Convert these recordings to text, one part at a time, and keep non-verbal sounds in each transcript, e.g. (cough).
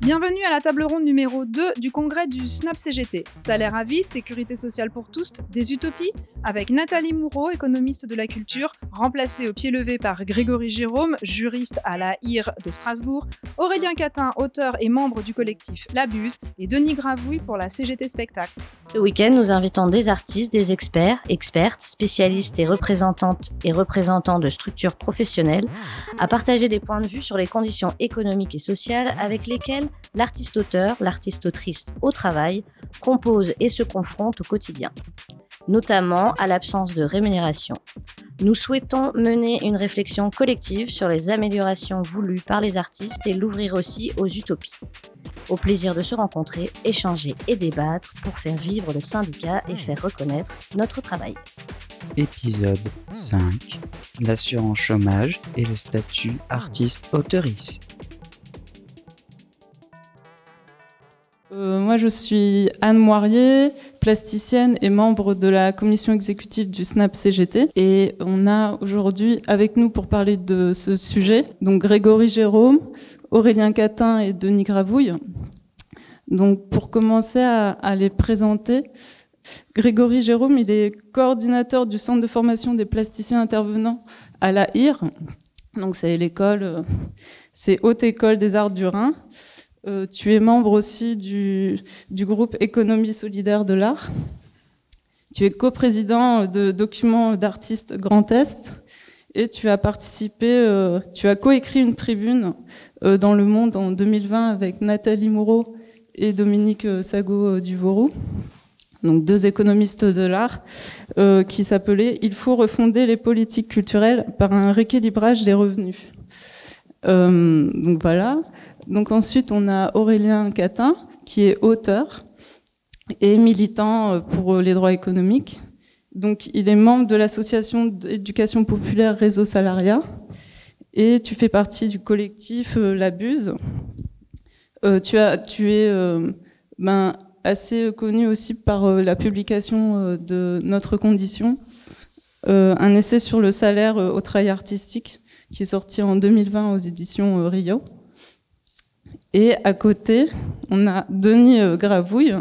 Bienvenue à la table ronde numéro 2 du congrès du SNAP CGT. Salaire à vie, sécurité sociale pour tous, des utopies Avec Nathalie Moureau, économiste de la culture, remplacée au pied levé par Grégory Jérôme, juriste à la IR de Strasbourg, Aurélien Catin, auteur et membre du collectif L'Abuse, et Denis Gravouille pour la CGT Spectacle. Ce week-end, nous invitons des artistes, des experts, expertes, spécialistes et représentantes et représentants de structures professionnelles à partager des points de vue sur les conditions économiques et sociales avec lesquelles l'artiste-auteur, l'artiste-autrice au travail compose et se confronte au quotidien, notamment à l'absence de rémunération. Nous souhaitons mener une réflexion collective sur les améliorations voulues par les artistes et l'ouvrir aussi aux utopies. Au plaisir de se rencontrer, échanger et débattre pour faire vivre le syndicat et faire reconnaître notre travail. Épisode 5 L'assurance chômage et le statut artiste-auteurice. Euh, moi, je suis Anne Moirier, plasticienne et membre de la commission exécutive du SNAP CGT. Et on a aujourd'hui avec nous pour parler de ce sujet, donc Grégory Jérôme, Aurélien Catin et Denis Gravouille. Donc, pour commencer à, les présenter, Grégory Jérôme, il est coordinateur du centre de formation des plasticiens intervenants à la IR. Donc, c'est l'école, euh, c'est Haute École des Arts du Rhin. Euh, tu es membre aussi du, groupe Économie solidaire de l'art. Tu es coprésident de Documents d'artistes Grand Est et tu as participé, euh, tu as coécrit une tribune euh, dans Le Monde en 2020 avec Nathalie Moreau et Dominique Sago Duvorou, donc deux économistes de l'art, qui s'appelait Il faut refonder les politiques culturelles par un rééquilibrage des revenus. donc voilà. Donc ensuite, on a Aurélien Catin, qui est auteur et militant euh, pour les droits économiques. Donc il est membre de l'association d'éducation populaire Réseau Salariat et tu fais partie du collectif euh, L'Abuse. Euh, tu, es euh, ben, assez connu aussi par euh, la publication euh, de Notre Condition, un essai sur le salaire au travail artistique qui est sorti en 2020 aux éditions Rio. Et à côté, on a Denis euh, Gravouille.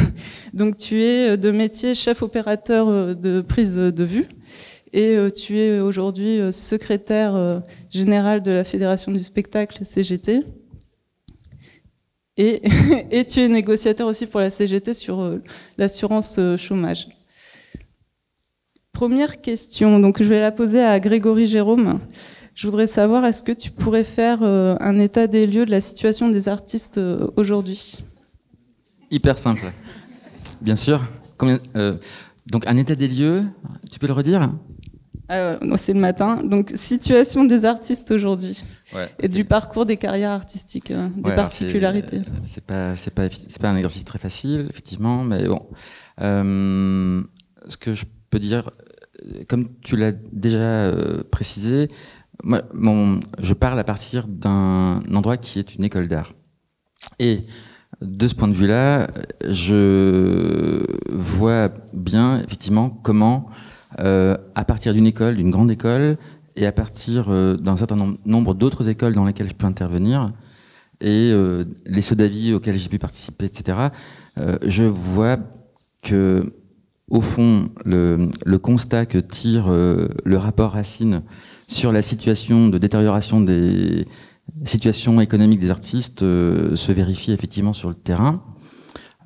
(laughs) Donc tu es euh, de métier chef opérateur euh, de prise de vue et tu es aujourd'hui secrétaire général de la Fédération du spectacle CGT. Et, (laughs) et tu es négociateur aussi pour la CGT sur l'assurance chômage. Première question, donc je vais la poser à Grégory Jérôme. Je voudrais savoir, est-ce que tu pourrais faire euh, un état des lieux de la situation des artistes euh, aujourd'hui? Hyper simple. Bien sûr. Combien, euh, donc un état des lieux, tu peux le redire? Euh, C'est le matin. Donc situation des artistes aujourd'hui ouais, et du parcours des carrières artistiques, euh, des Ouais, particularités. C'est pas, c'est pas, c'est pas un exercice très facile, effectivement, mais bon. Ce que je peux dire, comme tu l'as déjà précisé, moi, je parle à partir d'un endroit qui est une école d'art. Et de ce point de vue-là, je vois bien effectivement comment, euh, à partir d'une école, d'une grande école, et à partir euh, d'un certain nom- nombre d'autres écoles dans lesquelles je peux intervenir, et euh, les sauts d'avis auxquels j'ai pu participer, etc., je vois que, au fond, le, constat que tire le rapport Racine sur la situation de détérioration des situations économiques des artistes euh, se vérifie effectivement sur le terrain.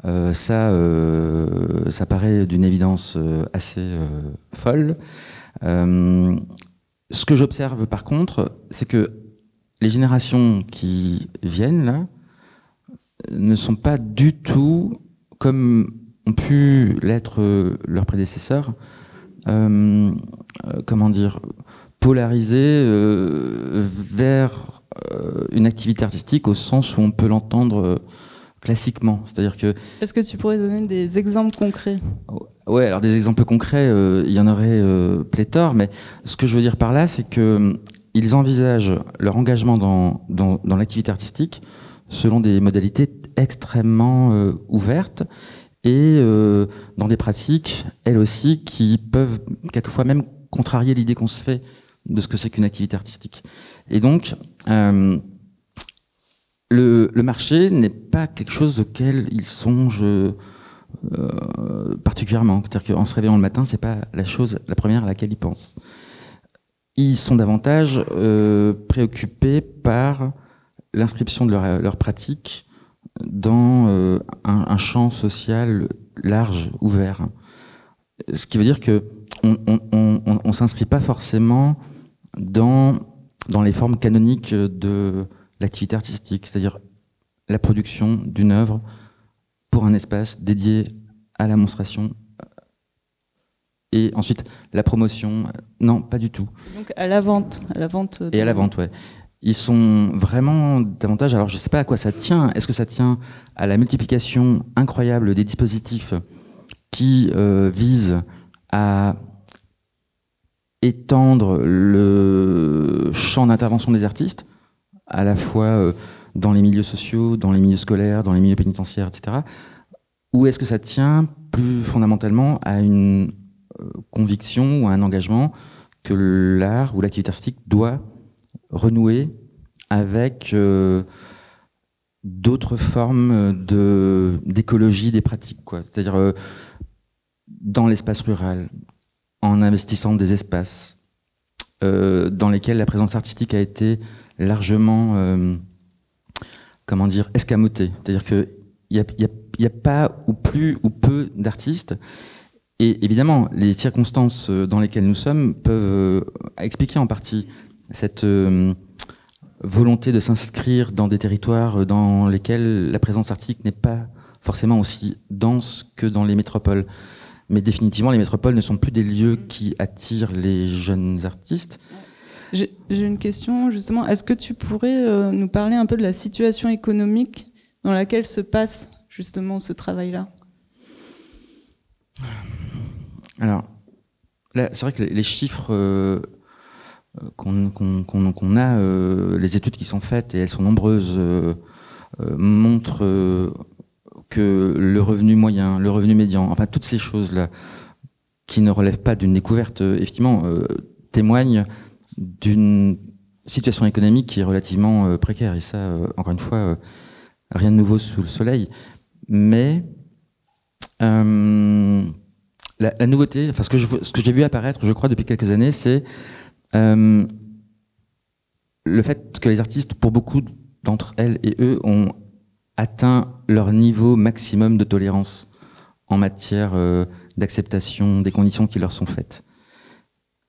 Euh, ça, euh, ça paraît d'une évidence assez folle. Ce que j'observe par contre, c'est que les générations qui viennent là ne sont pas du tout comme ont pu l'être leurs prédécesseurs. comment dire? Polarisées euh, vers euh, une activité artistique au sens où on peut l'entendre euh, classiquement. C'est-à-dire que Est-ce que tu pourrais donner des exemples concrets? Ouais, alors des exemples concrets, euh, il y en aurait euh, pléthore, mais ce que je veux dire par là, c'est que euh, ils envisagent leur engagement dans, dans, dans l'activité artistique selon des modalités extrêmement euh, ouvertes et dans des pratiques, elles aussi, qui peuvent quelquefois même contrarier l'idée qu'on se fait de ce que c'est qu'une activité artistique. Et donc, euh, le, marché n'est pas quelque chose auquel il songe euh, particulièrement. C'est-à-dire qu'en se réveillant le matin, c'est pas la chose, la première à laquelle ils pensent. Ils sont davantage euh, préoccupés par l'inscription de leur, pratique dans un, champ social large, ouvert. Ce qui veut dire que on, on s'inscrit pas forcément dans, dans les formes canoniques de l'activité artistique, c'est-à-dire la production d'une œuvre pour un espace dédié à la monstration et ensuite la promotion. Non, pas du tout. Donc à la vente, à la vente. Et à la vente, ouais. Ils sont vraiment davantage. Alors je sais pas à quoi ça tient. Est-ce que ça tient à la multiplication incroyable des dispositifs qui euh, visent à étendre le champ d'intervention des artistes, à la fois euh, dans les milieux sociaux, dans les milieux scolaires, dans les milieux pénitentiaires, etc. Ou est-ce que ça tient plus fondamentalement à une euh, conviction ou à un engagement que l'art ou l'activité artistique doit renouer avec euh, d'autres formes d'écologie des pratiques. C'est-à-dire dans l'espace rural, en investissant des espaces euh, dans lesquels la présence artistique a été largement, euh, comment dire, escamotée. C'est-à-dire que il y a, pas ou plus ou peu d'artistes. Et évidemment, les circonstances dans lesquelles nous sommes peuvent expliquer en partie cette euh, volonté de s'inscrire dans des territoires dans lesquels la présence artistique n'est pas forcément aussi dense que dans les métropoles. Mais définitivement, les métropoles ne sont plus des lieux qui attirent les jeunes artistes. J'ai une question justement. Est-ce que tu pourrais euh, nous parler un peu de la situation économique dans laquelle se passe justement ce travail-là? Alors, c'est vrai que les chiffres euh, qu'on qu qu a, euh, les études qui sont faites, et elles sont nombreuses, euh, euh, montrent euh, que le revenu moyen, le revenu médian, enfin toutes ces choses-là, qui ne relèvent pas d'une découverte, effectivement, témoignent d'une situation économique qui est relativement précaire. Et ça, encore une fois, rien de nouveau sous le soleil. Mais la, nouveauté, enfin ce que ce que j'ai vu apparaître, je crois, depuis quelques années, c'est euh, le fait que les artistes, pour beaucoup d'entre elles et eux, ont atteint leur niveau maximum de tolérance en matière euh, d'acceptation des conditions qui leur sont faites.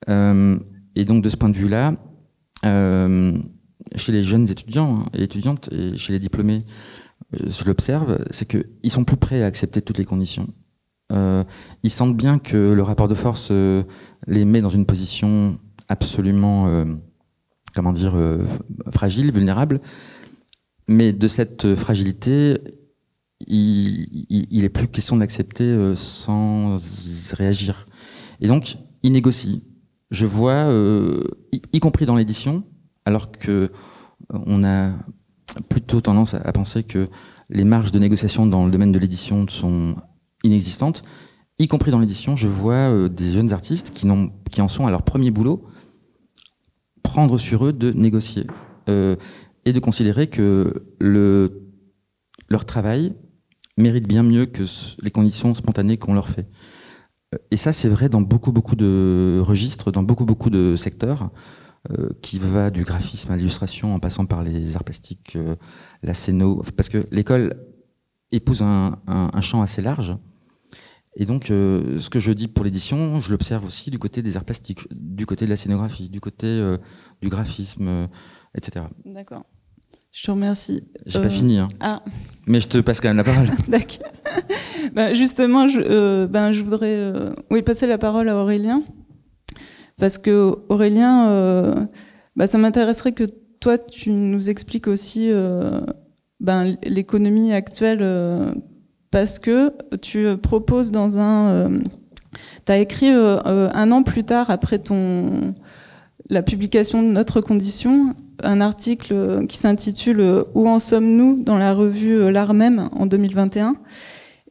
Euh, et donc de ce point de vue-là, euh, chez les jeunes étudiants hein, et étudiantes et chez les diplômés, je l'observe, c'est qu'ils sont plus prêts à accepter toutes les conditions. Ils sentent bien que le rapport de force les met dans une position absolument, comment dire, fragile, vulnérable. Mais de cette fragilité, il, il, il est plus question d'accepter euh, sans réagir. Et donc, il négocie. Je vois, euh, y, compris dans l'édition, alors que on a plutôt tendance à, penser que les marges de négociation dans le domaine de l'édition sont inexistantes, y compris dans l'édition, je vois euh, des jeunes artistes qui, en sont à leur premier boulot prendre sur eux de négocier euh, et de considérer que le, leur travail mérite bien mieux que les conditions spontanées qu'on leur fait. Et ça, c'est vrai dans beaucoup, beaucoup de registres, dans beaucoup, beaucoup de secteurs, euh, qui va du graphisme à l'illustration en passant par les arts plastiques, euh, la scéno, parce que l'école épouse un, champ assez large. Et donc, euh, ce que je dis pour l'édition, je l'observe aussi du côté des arts plastiques, du côté de la scénographie, du côté euh, du graphisme, euh, etc. D'accord. Je te remercie. J'ai pas fini. Hein. Ah. Mais je te passe quand même la parole. (laughs) D'accord. ben, justement, je, ben, je voudrais oui, passer la parole à Aurélien. Parce que Aurélien, ben, ça m'intéresserait que toi, tu nous expliques aussi ben, l'économie actuelle parce que tu proposes dans un... Euh, tu as écrit euh, un an plus tard, après ton la publication de Notre Condition, un article qui s'intitule Où en sommes-nous dans la revue L'Art même en 2021.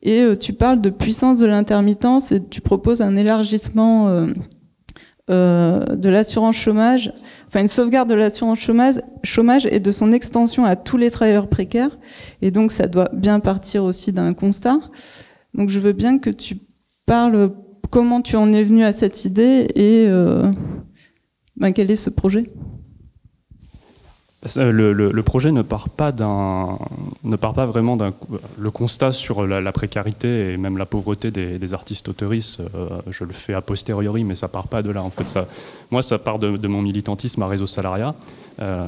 Et tu parles de puissance de l'intermittence et tu proposes un élargissement de l'assurance chômage, enfin une sauvegarde de l'assurance chômage, chômage et de son extension à tous les travailleurs précaires. Et donc ça doit bien partir aussi d'un constat. Donc je veux bien que tu parles comment tu en es venu à cette idée et euh, ben, quel est ce projet? Le, projet ne part pas vraiment d'un. Le constat sur la, précarité et même la pauvreté des, artistes auteuristes, euh, je le fais a posteriori, mais ça part pas de là. En fait, moi, ça part de, mon militantisme à réseau salariat, euh,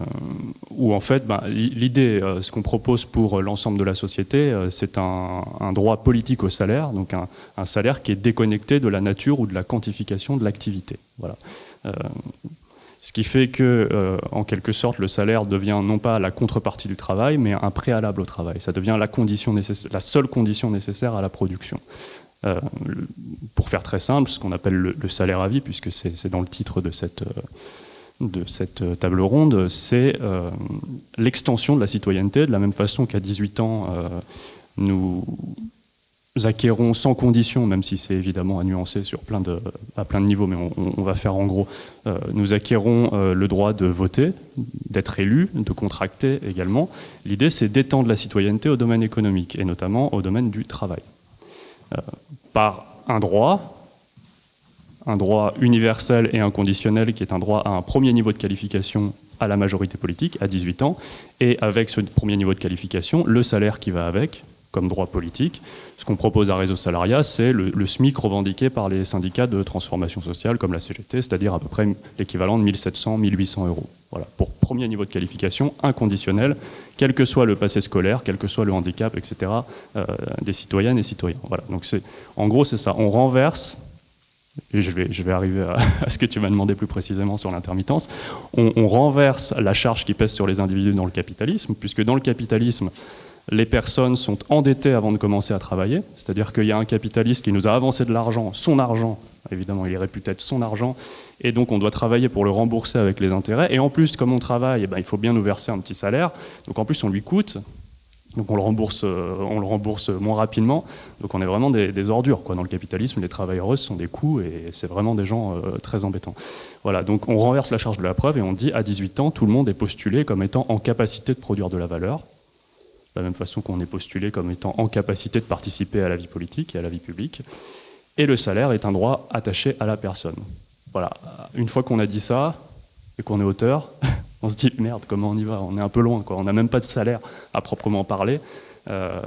où en fait, ben, l'idée, euh, ce qu'on propose pour l'ensemble de la société, c'est un, droit politique au salaire, donc un, un, salaire qui est déconnecté de la nature ou de la quantification de l'activité. Voilà. Ce qui fait que, euh, en quelque sorte, le salaire devient non pas la contrepartie du travail, mais un préalable au travail. Ça devient la, condition la seule condition nécessaire à la production. Euh, pour faire très simple, ce qu'on appelle le, salaire à vie, puisque c'est dans le titre de cette, euh, de cette table ronde, c'est l'extension de la citoyenneté, de la même façon qu'à 18 ans, nous acquérons sans condition, même si c'est évidemment à nuancer sur plein de, à plein de niveaux, mais on, va faire en gros, euh, nous acquérons euh, le droit de voter, d'être élu, de contracter également. L'idée, c'est d'étendre la citoyenneté au domaine économique, et notamment au domaine du travail. Euh, par un droit, un droit universel et inconditionnel, qui est un droit à un premier niveau de qualification à la majorité politique, à 18 ans, et avec ce premier niveau de qualification, le salaire qui va avec, comme droit politique. Ce qu'on propose à Réseau Salariat, c'est le, SMIC revendiqué par les syndicats de transformation sociale comme la CGT, c'est-à-dire à peu près l'équivalent de 1700-1800 euros. Voilà, pour premier niveau de qualification inconditionnel, quel que soit le passé scolaire, quel que soit le handicap, etc., euh, des citoyennes et citoyens. Voilà, donc en gros, c'est ça. On renverse et je vais, je vais arriver à, (laughs) ce que tu m'as demandé plus précisément sur l'intermittence, on, renverse la charge qui pèse sur les individus dans le capitalisme, puisque dans le capitalisme, les personnes sont endettées avant de commencer à travailler, c'est-à-dire qu'il y a un capitaliste qui nous a avancé de l'argent, son argent, évidemment il est réputé être son argent, et donc on doit travailler pour le rembourser avec les intérêts, et en plus comme on travaille, eh ben, il faut bien nous verser un petit salaire, donc en plus on lui coûte, donc on le rembourse, euh, on le rembourse moins rapidement, donc on est vraiment des, ordures. Quoi. Dans le capitalisme, les travailleuses sont des coûts et c'est vraiment des gens euh, très embêtants. Voilà, donc on renverse la charge de la preuve et on dit à 18 ans, tout le monde est postulé comme étant en capacité de produire de la valeur de la même façon qu'on est postulé comme étant en capacité de participer à la vie politique et à la vie publique. Et le salaire est un droit attaché à la personne. Voilà. Une fois qu'on a dit ça et qu'on est auteur, (laughs) on se dit merde, comment on y va? On est un peu loin, quoi. On n'a même pas de salaire à proprement parler. Euh,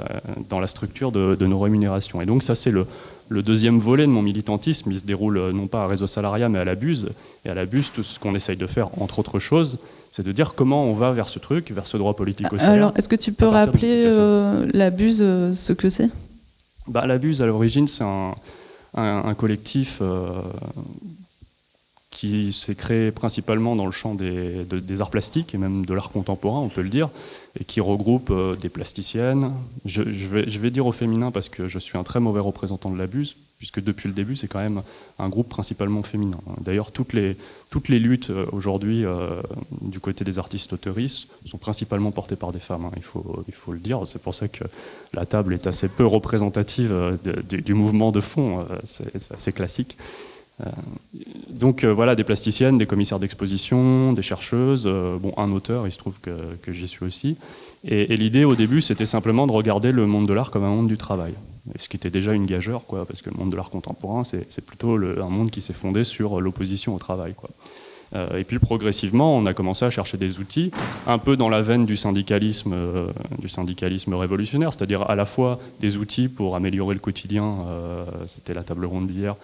dans la structure de, nos rémunérations. Et donc ça c'est le, deuxième volet de mon militantisme. Il se déroule euh, non pas à réseau salariat mais à la buse. Et à la buse, tout ce qu'on essaye de faire, entre autres choses, c'est de dire comment on va vers ce truc, vers ce droit politique au salaire. Alors est-ce que tu peux rappeler euh, la buse, ce que c'est? Bah, La buse à l'origine c'est un, collectif qui s'est créé principalement dans le champ des, arts plastiques et même de l'art contemporain, on peut le dire, et qui regroupe euh, des plasticiennes. Je, vais, dire au féminin parce que je suis un très mauvais représentant de l'abus, puisque depuis le début, c'est quand même un groupe principalement féminin. D'ailleurs, toutes les, toutes les luttes euh, aujourd'hui euh, du côté des artistes auteuristes sont principalement portées par des femmes, hein. il, faut, il faut le dire. C'est pour ça que la table est assez peu représentative du mouvement de fond, c'est assez classique. Euh, donc euh, voilà, des plasticiennes, des commissaires d'exposition, des chercheuses, euh, bon, un auteur, il se trouve que, j'y suis aussi. Et, l'idée au début, c'était simplement de regarder le monde de l'art comme un monde du travail. ce qui était déjà une gageure, quoi, parce que le monde de l'art contemporain, c'est plutôt un monde qui s'est fondé sur l'opposition au travail. Quoi. Euh, et puis progressivement, on a commencé à chercher des outils, un peu dans la veine du syndicalisme, euh, du syndicalisme révolutionnaire, c'est-à-dire à la fois des outils pour améliorer le quotidien, euh, c'était la table ronde d'hier,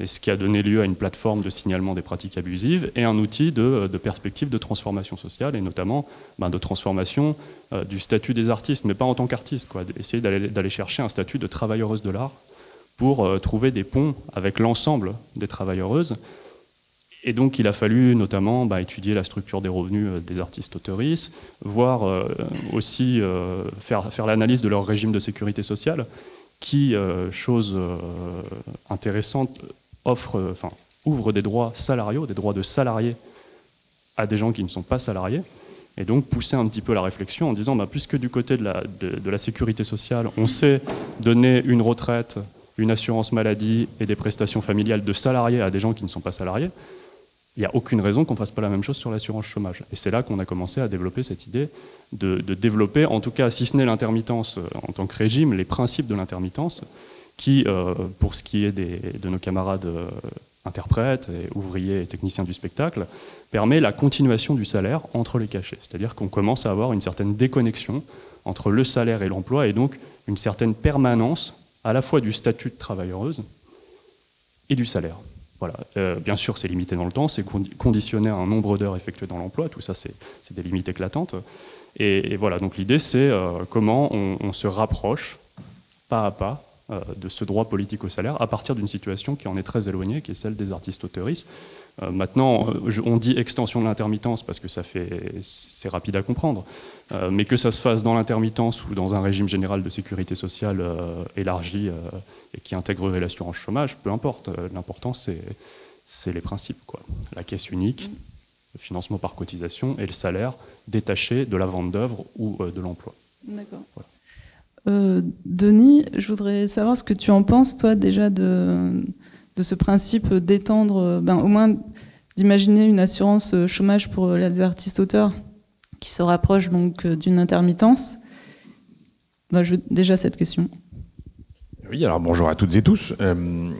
et ce qui a donné lieu à une plateforme de signalement des pratiques abusives, et un outil de, perspective de transformation sociale, et notamment ben, de transformation du statut des artistes, mais pas en tant qu'artiste, essayer d'aller chercher un statut de travailleureuse de l'art pour trouver des ponts avec l'ensemble des travailleuses et donc, il a fallu notamment bah, étudier la structure des revenus euh, des artistes auteuristes, voir euh, aussi euh, faire, l'analyse de leur régime de sécurité sociale, qui, chose intéressante, offre, enfin, ouvre des droits salariaux, des droits de salariés à des gens qui ne sont pas salariés, et donc pousser un petit peu la réflexion en disant, bah, puisque du côté de, la sécurité sociale, on sait donner une retraite, une assurance maladie et des prestations familiales de salariés à des gens qui ne sont pas salariés, il n'y a aucune raison qu'on ne fasse pas la même chose sur l'assurance chômage. Et c'est là qu'on a commencé à développer cette idée de, développer, en tout cas, si ce n'est l'intermittence euh, en tant que régime, les principes de l'intermittence, qui, euh, pour ce qui est de nos camarades euh, interprètes, ouvriers et techniciens du spectacle, permet la continuation du salaire entre les cachets. C'est-à-dire qu'on commence à avoir une certaine déconnexion entre le salaire et l'emploi, et donc une certaine permanence à la fois du statut de travailleuse et du salaire. Voilà. Euh, bien sûr, c'est limité dans le temps, c'est conditionné à un nombre d'heures effectuées dans l'emploi, tout ça, c'est des limites éclatantes. Et, voilà, donc l'idée, c'est euh, comment on, se rapproche pas à pas euh, de ce droit politique au salaire à partir d'une situation qui en est très éloignée, qui est celle des artistes auteuristes. Maintenant, on dit extension de l'intermittence parce que ça fait, c'est rapide à comprendre, mais que ça se fasse dans l'intermittence ou dans un régime général de sécurité sociale élargi et qui intégrerait l'assurance chômage, peu importe. Euh, l'important, c'est les principes. Quoi. La caisse unique, le financement par cotisation et le salaire détaché de la vente d'œuvres ou euh, de l'emploi. D'accord. Euh, Denis, je voudrais savoir ce que tu en penses, toi, déjà, de, de ce principe d'étendre, ben, au moins d'imaginer une assurance chômage pour les artistes auteurs qui se rapproche donc d'une intermittence. Ben, déjà cette question. Oui, alors bonjour à toutes et tous. Euh,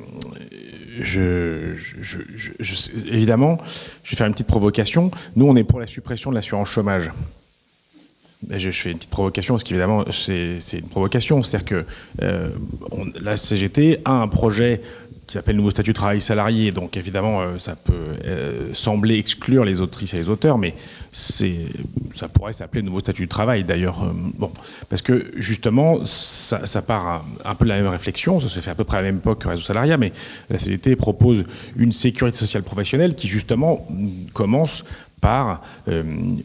évidemment, je vais faire une petite provocation. Nous, on est pour la suppression de l'assurance chômage. Je, fais une petite provocation parce qu'évidemment, c'est une provocation. C'est-à-dire que euh, la CGT a un projet qui s'appelle Nouveau statut de travail salarié. Donc évidemment, euh, ça peut euh, sembler exclure les autrices et les auteurs, mais ça pourrait s'appeler Nouveau statut de travail d'ailleurs. Euh, bon, parce que justement, ça, part un, peu de la même réflexion, ça se fait à peu près à la même époque que Réseau Salariat, mais la CDT propose une sécurité sociale professionnelle qui justement commence par euh,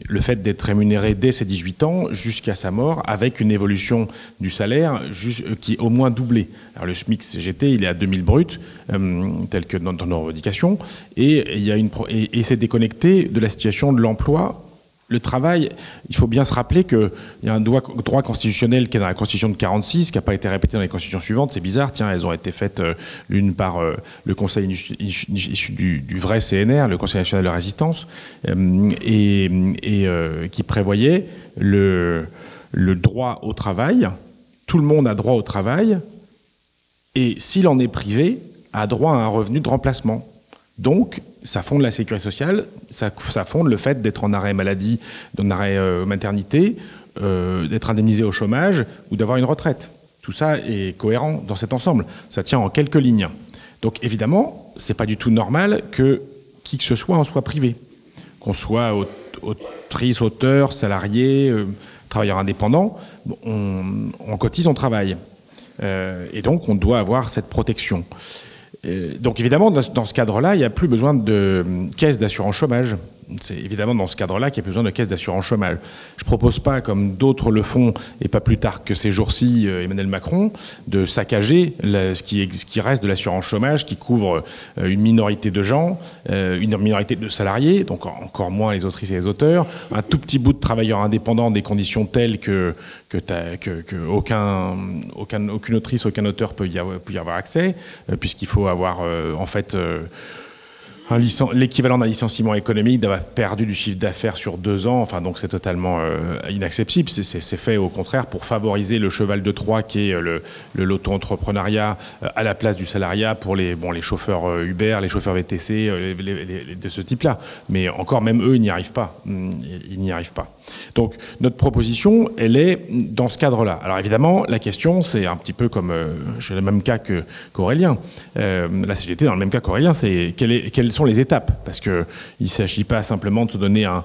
le fait d'être rémunéré dès ses 18 ans jusqu'à sa mort, avec une évolution du salaire euh, qui est au moins doublée. Le SMIC CGT, il est à 2000 bruts, euh, tel que dans, nos revendications, et, et c'est déconnecté de la situation de l'emploi le travail, il faut bien se rappeler qu'il y a un droit, constitutionnel qui est dans la Constitution de 46, qui n'a pas été répété dans les constitutions suivantes. C'est bizarre, tiens, elles ont été faites euh, l'une par euh, le Conseil issu du, vrai CNR, le Conseil national de la résistance, euh, et, qui prévoyait le, le droit au travail. Tout le monde a droit au travail, et s'il en est privé, a droit à un revenu de remplacement. Donc, ça fonde la sécurité sociale, ça, fonde le fait d'être en arrêt maladie, en arrêt euh, maternité, euh, d'être indemnisé au chômage ou d'avoir une retraite. Tout ça est cohérent dans cet ensemble. Ça tient en quelques lignes. Donc évidemment, c'est pas du tout normal que qui que ce soit en soit privé. Qu'on soit autrice, auteur, salarié, euh, travailleur indépendant, on, on, cotise, on travaille. et donc on doit avoir cette protection. Euh, donc évidemment, dans ce cadre-là, il n'y a plus besoin de caisse d'assurance chômage. C'est évidemment dans ce cadre-là qu'il y a besoin de caisse d'assurance chômage. Je ne propose pas, comme d'autres le font, et pas plus tard que ces jours-ci, euh, Emmanuel Macron, de saccager ce, qui, reste de l'assurance chômage qui couvre euh, une minorité de gens, euh, une minorité de salariés, donc encore moins les autrices et les auteurs, un tout petit bout de travailleurs indépendants, des conditions telles que, aucun, aucune autrice, aucun auteur peut y avoir, peut y avoir accès, puisqu'il faut avoir en fait l'équivalent d'un licenciement économique d'avoir perdu du chiffre d'affaires sur deux ans. Enfin, donc c'est totalement euh, inacceptable. C'est fait au contraire pour favoriser le cheval de Troie qui est le, l'auto-entrepreneuriat euh, à la place du salariat pour les, bon, les chauffeurs euh, Uber, les chauffeurs VTC, de ce type-là. Mais encore, même eux, ils n'y arrivent pas. Ils n'y arrivent pas. Donc notre proposition, elle est dans ce cadre-là. Alors évidemment, la question, c'est un petit peu comme, je suis le même cas qu'Aurélien. la CGT, dans le même cas qu'Aurélien, c'est quelle, quelle sont les étapes Parce qu'il ne s'agit pas simplement de se donner un,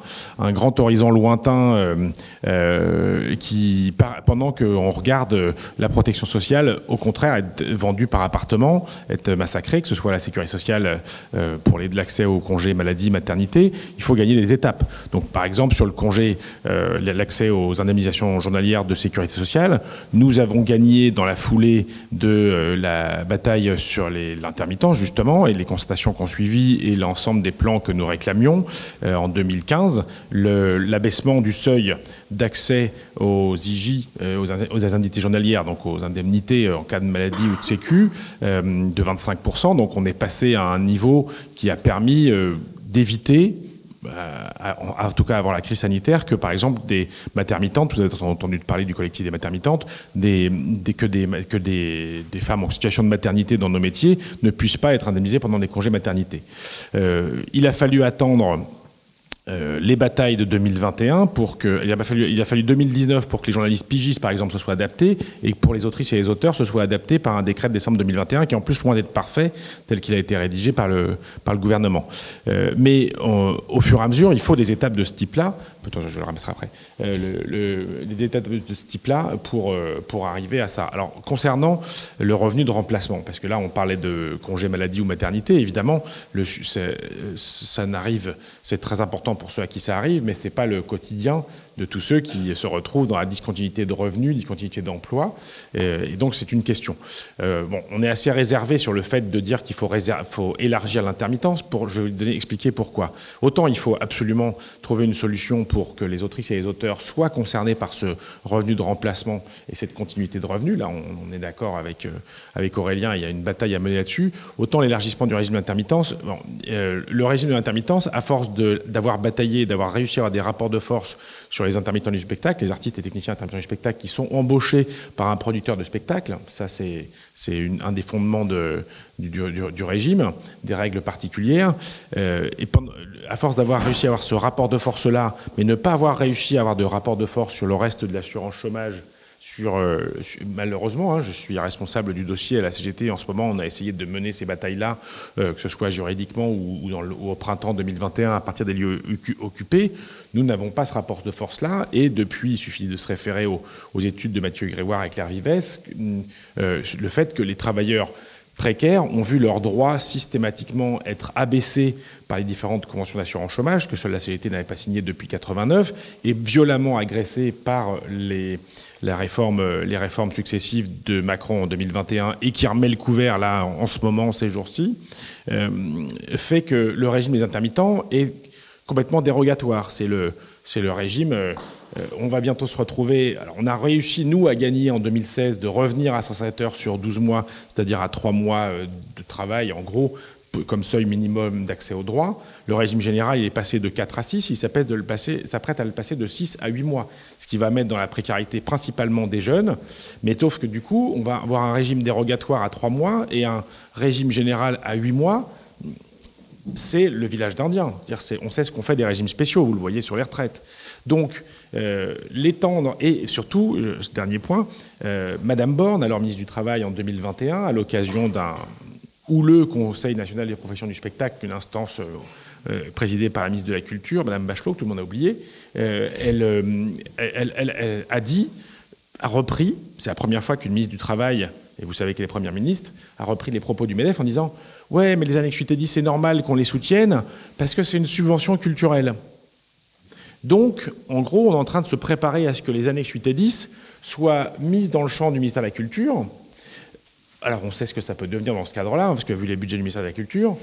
grand horizon lointain euh, euh, qui, pendant qu'on regarde la protection sociale, au contraire, être vendue par appartement, être massacrée, que ce soit la sécurité sociale euh, pour l'accès au congé maladie, maternité, il faut gagner les étapes. Donc par exemple, sur le congé, l'accès aux indemnisations journalières de sécurité sociale, nous avons gagné dans la foulée de la bataille sur l'intermittence, justement, et les constatations qu'on suivi lui et l'ensemble des plans que nous réclamions en 2015. L'abaissement du seuil d'accès aux IJ, aux, indemnités journalières, donc aux indemnités en cas de maladie ou de sécu, de 25%. Donc on est passé à un niveau qui a permis d'éviter euh, en tout cas avant la crise sanitaire, que par exemple des maternitantes, vous avez entendu parler du collectif des maternitantes, des, que, des, femmes en situation de maternité dans nos métiers ne puissent pas être indemnisées pendant des congés maternité. Euh, il a fallu attendre euh, les batailles de 2021 pour que il a fallu il a fallu 2019 pour que les journalistes pigistes par exemple se soient adaptés et que pour les autrices et les auteurs se soient adaptés par un décret de décembre 2021 qui est en plus loin d'être parfait tel qu'il a été rédigé par le par le gouvernement. Euh, mais au fur et à mesure, il faut des étapes de ce type-là je le ramasserai après, euh, des étapes de ce type-là pour, euh, pour arriver à ça. Alors, concernant le revenu de remplacement, parce que là, on parlait de congé maladie ou maternité, évidemment, le, ça n'arrive, c'est très important pour ceux à qui ça arrive, mais ce n'est pas le quotidien de tous ceux qui se retrouvent dans la discontinuité de revenus, discontinuité d'emploi. Et, donc, c'est une question. Euh, bon, on est assez réservé sur le fait de dire qu'il faut, élargir l'intermittence. Je vais vous expliquer pourquoi. Autant il faut absolument trouver une solution pour que les autrices et les auteurs soient concernés par ce revenu de remplacement et cette continuité de revenus. Là, on, est d'accord avec, euh, avec Aurélien, il y a une bataille à mener là-dessus. Autant l'élargissement du régime d'intermittence. Bon, euh, le régime d'intermittence, à force d'avoir bataillé, d'avoir réussi à avoir des rapports de force sur les intermittents du spectacle, les artistes et techniciens intermittents du spectacle qui sont embauchés par un producteur de spectacle, ça c'est un des fondements de, du, régime, des règles particulières. Euh, et à force d'avoir réussi à avoir ce rapport de force-là, mais ne pas avoir réussi à avoir de rapport de force sur le reste de l'assurance chômage, sur, euh, malheureusement, hein, je suis responsable du dossier à la CGT. En ce moment, on a essayé de mener ces batailles-là, euh, que ce soit juridiquement ou, au printemps 2021, à partir des lieux occupés. Nous n'avons pas ce rapport de force-là. Et depuis, il suffit de se référer aux, études de Mathieu Grégoire et Claire Vives, euh, le fait que les travailleurs précaires ont vu leurs droits systématiquement être abaissés par les différentes conventions d'assurance chômage, que seule la CGT n'avait pas signé depuis 89, et violemment agressés par les, les réformes successives de Macron en 2021 et qui remet le couvert là en, ce moment, ces jours-ci, euh, fait que le régime des intermittents est complètement dérogatoire. C'est le, c'est le régime. Euh, on va bientôt se retrouver. Alors, on a réussi, nous, à gagner en 2016 de revenir à 107 heures sur 12 mois, c'est-à-dire à 3 mois euh, de travail, en gros, comme seuil minimum d'accès aux droits. Le régime général est passé de 4 à 6, il s'apprête à le passer de 6 à 8 mois, ce qui va mettre dans la précarité principalement des jeunes, mais sauf que du coup, on va avoir un régime dérogatoire à 3 mois et un régime général à 8 mois c'est le village d'Indiens. On sait ce qu'on fait des régimes spéciaux, vous le voyez sur les retraites. Donc, euh, l'étendre, et surtout, euh, ce dernier point, euh, Madame Borne, alors ministre du Travail en 2021, à l'occasion d'un houleux Conseil national des professions du spectacle, une instance présidée par la ministre de la Culture, Madame Bachelot, que tout le monde a oublié, elle, elle, a dit, a repris, c'est la première fois qu'une ministre du Travail, et vous savez qu'elle est première ministre, a repris les propos du MEDEF en disant Ouais, mais les annexes 8 et 10, c'est normal qu'on les soutienne parce que c'est une subvention culturelle. Donc, en gros, on est en train de se préparer à ce que les annexes 8 et 10 soient mises dans le champ du ministère de la Culture. Alors, on sait ce que ça peut devenir dans ce cadre-là, parce que vu les budgets du ministère de la Culture.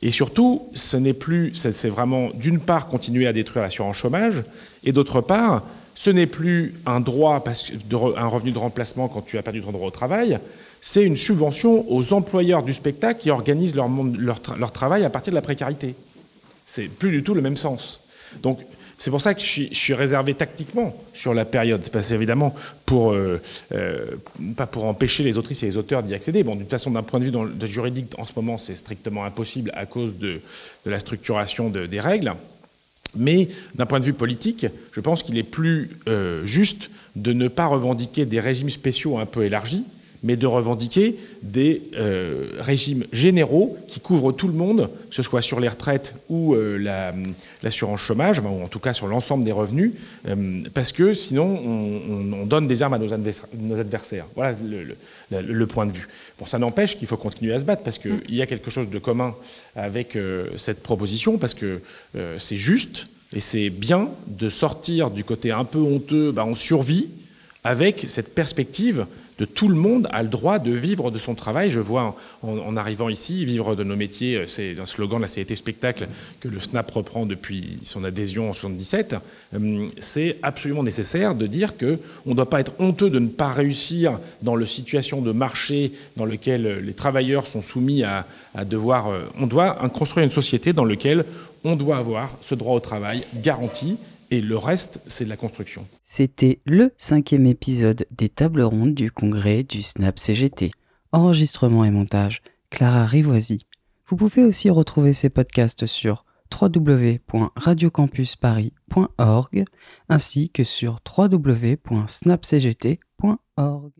Et surtout, ce n'est plus, c'est vraiment d'une part continuer à détruire l'assurance chômage, et d'autre part, ce n'est plus un droit, un revenu de remplacement quand tu as perdu ton droit au travail, c'est une subvention aux employeurs du spectacle qui organisent leur, leur, travail à partir de la précarité. C'est plus du tout le même sens. Donc, c'est pour ça que je suis, réservé tactiquement sur la période. C'est pas évidemment pour euh, euh, pas pour empêcher les autrices et les auteurs d'y accéder. Bon, d'une façon, d'un point de vue juridique, en ce moment, c'est strictement impossible à cause de, la structuration des règles. Mais d'un point de vue politique, je pense qu'il est plus euh, juste de ne pas revendiquer des régimes spéciaux un peu élargis, mais de revendiquer des euh, régimes généraux qui couvrent tout le monde, que ce soit sur les retraites ou euh, l'assurance chômage, ou en tout cas sur l'ensemble des revenus, euh, parce que sinon on, donne des armes à nos, adversaires. Voilà le, point de vue. Bon, ça n'empêche qu'il faut continuer à se battre, parce qu'il y a quelque chose de commun avec cette proposition, parce que c'est juste et c'est bien de sortir du côté un peu honteux, bah, on survit, avec cette perspective tout le monde a le droit de vivre de son travail. Je vois en, arrivant ici, vivre de nos métiers, euh, c'est un slogan de la CET Spectacle que le SNAP reprend depuis son adhésion en 77. Euh, c'est absolument nécessaire de dire qu'on ne doit pas être honteux de ne pas réussir dans la situation de marché dans lequel les travailleurs sont soumis à, à devoir... Euh, on doit construire une société dans laquelle on doit avoir ce droit au travail garanti et le reste, c'est de la construction. C'était le cinquième épisode des tables rondes du congrès du SNAP CGT. Enregistrement et montage, Clara Rivoisi. Vous pouvez aussi retrouver ces podcasts sur www.radiocampusparis.org ainsi que sur www.snapcgt.org.